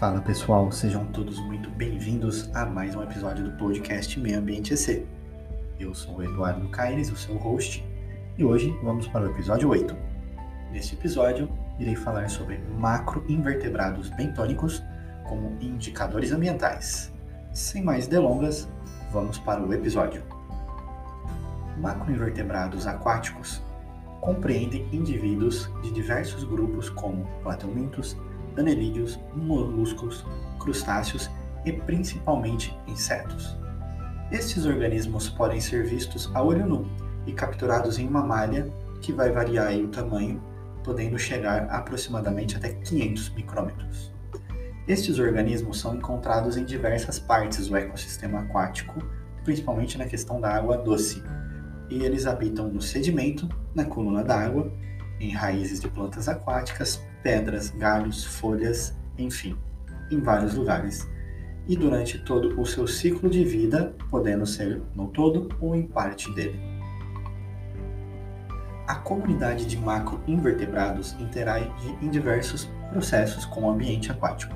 Fala pessoal, sejam todos muito bem-vindos a mais um episódio do podcast Meio Ambiente EC. Eu sou o Eduardo Caires, o seu host, e hoje vamos para o episódio 8. Neste episódio, irei falar sobre macroinvertebrados bentônicos como indicadores ambientais. Sem mais delongas, vamos para o episódio. Macroinvertebrados aquáticos compreendem indivíduos de diversos grupos como platelmintos, anelídeos, moluscos, crustáceos e principalmente insetos. Estes organismos podem ser vistos a olho nu e capturados em uma malha que vai variar o tamanho, podendo chegar aproximadamente até 500 micrômetros. Estes organismos são encontrados em diversas partes do ecossistema aquático, principalmente na questão da água doce, e eles habitam no sedimento, na coluna d'água, em raízes de plantas aquáticas, pedras, galhos, folhas, enfim, em vários lugares. E durante todo o seu ciclo de vida, podendo ser no todo ou em parte dele. A comunidade de macroinvertebrados interage em diversos processos com o ambiente aquático,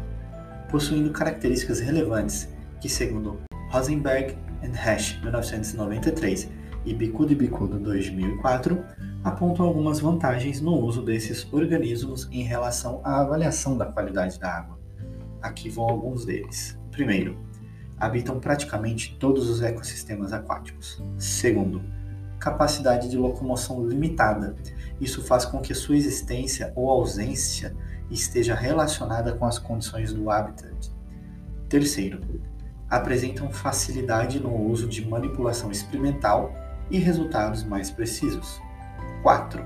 possuindo características relevantes que, segundo Rosenberg e Hash, 1993, e Bicudo e Bicudo 2004 apontam algumas vantagens no uso desses organismos em relação à avaliação da qualidade da água. Aqui vão alguns deles. Primeiro, habitam praticamente todos os ecossistemas aquáticos. Segundo, capacidade de locomoção limitada. Isso faz com que sua existência ou ausência esteja relacionada com as condições do habitat. Terceiro, apresentam facilidade no uso de manipulação experimental e resultados mais precisos. 4.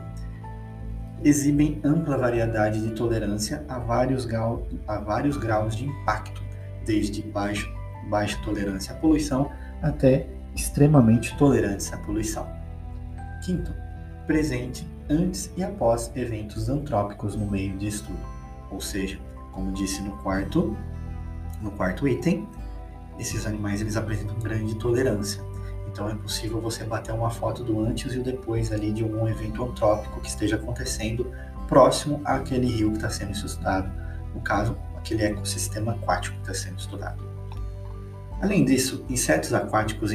Exibem ampla variedade de tolerância a vários, grau, a vários graus de impacto, desde baixo, baixa tolerância à poluição até extremamente tolerantes à poluição. Quinto, presente antes e após eventos antrópicos no meio de estudo, ou seja, como disse no quarto, no quarto item, esses animais eles apresentam grande tolerância então é possível você bater uma foto do antes e o depois ali de um evento antrópico que esteja acontecendo próximo àquele rio que está sendo estudado, no caso, aquele ecossistema aquático que está sendo estudado. Além disso, insetos aquáticos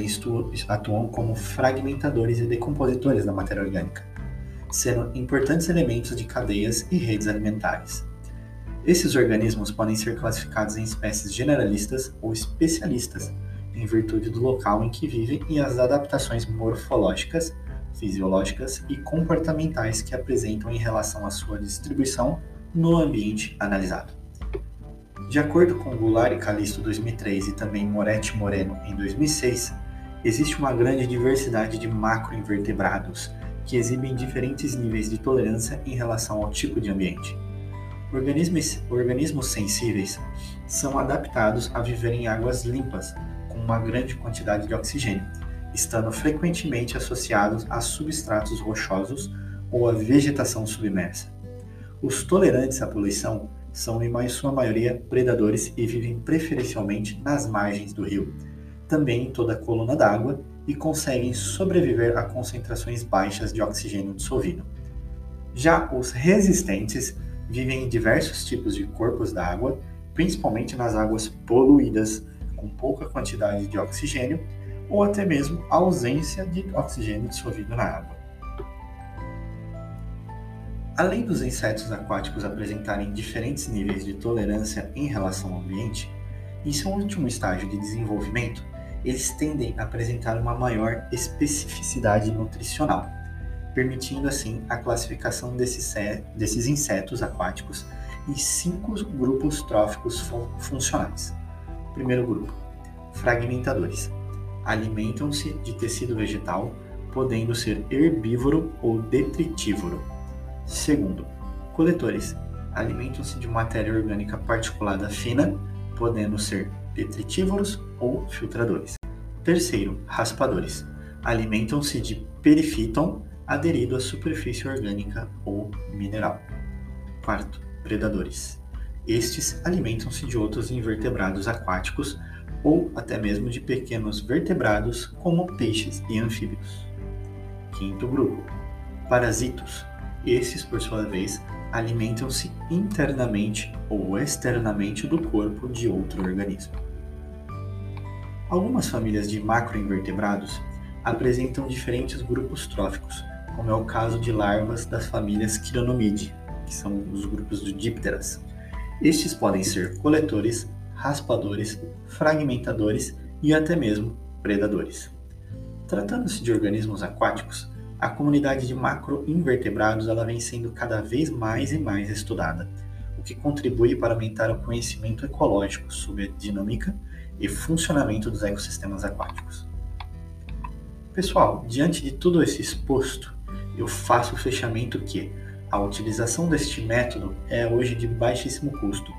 atuam como fragmentadores e decompositores da matéria orgânica, sendo importantes elementos de cadeias e redes alimentares. Esses organismos podem ser classificados em espécies generalistas ou especialistas, em virtude do local em que vivem e as adaptações morfológicas, fisiológicas e comportamentais que apresentam em relação à sua distribuição no ambiente analisado. De acordo com Goulart e Calisto 2003 e também Moretti Moreno em 2006, existe uma grande diversidade de macroinvertebrados que exibem diferentes níveis de tolerância em relação ao tipo de ambiente. Organismos, organismos sensíveis são adaptados a viver em águas limpas, uma grande quantidade de oxigênio, estando frequentemente associados a substratos rochosos ou a vegetação submersa. Os tolerantes à poluição são, em sua maioria, predadores e vivem preferencialmente nas margens do rio, também em toda a coluna d'água e conseguem sobreviver a concentrações baixas de oxigênio dissolvido. Já os resistentes vivem em diversos tipos de corpos d'água, principalmente nas águas poluídas, com pouca quantidade de oxigênio ou até mesmo ausência de oxigênio dissolvido na água. Além dos insetos aquáticos apresentarem diferentes níveis de tolerância em relação ao ambiente, em seu último estágio de desenvolvimento, eles tendem a apresentar uma maior especificidade nutricional, permitindo assim a classificação desses, desses insetos aquáticos em cinco grupos tróficos fun funcionais. Primeiro grupo: fragmentadores. Alimentam-se de tecido vegetal, podendo ser herbívoro ou detritívoro. Segundo, coletores. Alimentam-se de matéria orgânica particulada fina, podendo ser detritívoros ou filtradores. Terceiro, raspadores. Alimentam-se de perifíton aderido à superfície orgânica ou mineral. Quarto, predadores. Estes alimentam-se de outros invertebrados aquáticos ou até mesmo de pequenos vertebrados como peixes e anfíbios. Quinto grupo: parasitos. Esses, por sua vez, alimentam-se internamente ou externamente do corpo de outro organismo. Algumas famílias de macroinvertebrados apresentam diferentes grupos tróficos, como é o caso de larvas das famílias Chironomidae, que são os grupos de dípteras. Estes podem ser coletores, raspadores, fragmentadores e até mesmo predadores. Tratando-se de organismos aquáticos, a comunidade de macroinvertebrados ela vem sendo cada vez mais e mais estudada, o que contribui para aumentar o conhecimento ecológico sobre a dinâmica e funcionamento dos ecossistemas aquáticos. Pessoal, diante de tudo esse exposto, eu faço o fechamento que a utilização deste método é hoje de baixíssimo custo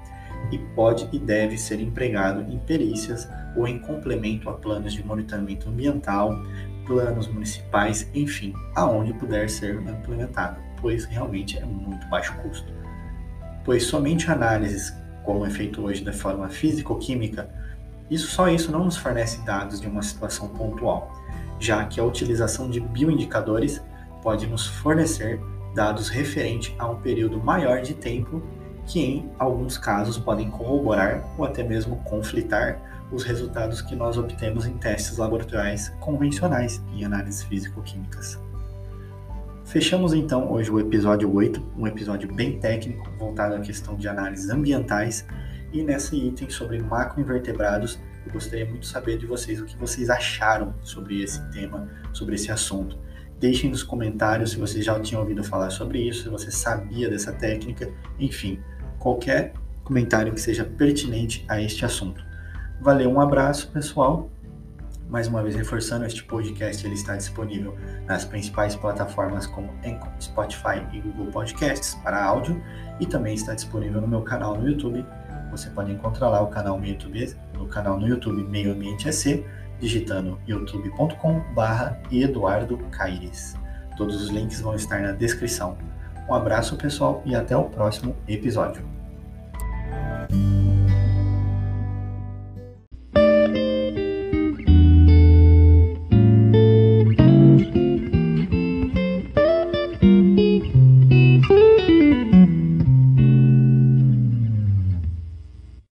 e pode e deve ser empregado em perícias ou em complemento a planos de monitoramento ambiental, planos municipais, enfim, aonde puder ser implementado, pois realmente é muito baixo custo. Pois somente análises, como é feito hoje da forma físico-química, isso só isso não nos fornece dados de uma situação pontual, já que a utilização de bioindicadores pode nos fornecer dados referente a um período maior de tempo que em alguns casos podem corroborar ou até mesmo conflitar os resultados que nós obtemos em testes laboratoriais convencionais em análises físico-químicas. Fechamos então hoje o episódio 8, um episódio bem técnico voltado à questão de análises ambientais e nesse item sobre macroinvertebrados eu gostaria muito de saber de vocês o que vocês acharam sobre esse tema, sobre esse assunto. Deixem nos comentários se vocês já tinham ouvido falar sobre isso, se você sabia dessa técnica, enfim, qualquer comentário que seja pertinente a este assunto. Valeu, um abraço, pessoal. Mais uma vez reforçando, este podcast ele está disponível nas principais plataformas como Spotify e Google Podcasts para áudio e também está disponível no meu canal no YouTube. Você pode encontrar lá o canal no YouTube, no canal no YouTube Meio Ambiente EC, digitando youtube.com/barra Eduardo Caires. Todos os links vão estar na descrição. Um abraço, pessoal, e até o próximo episódio.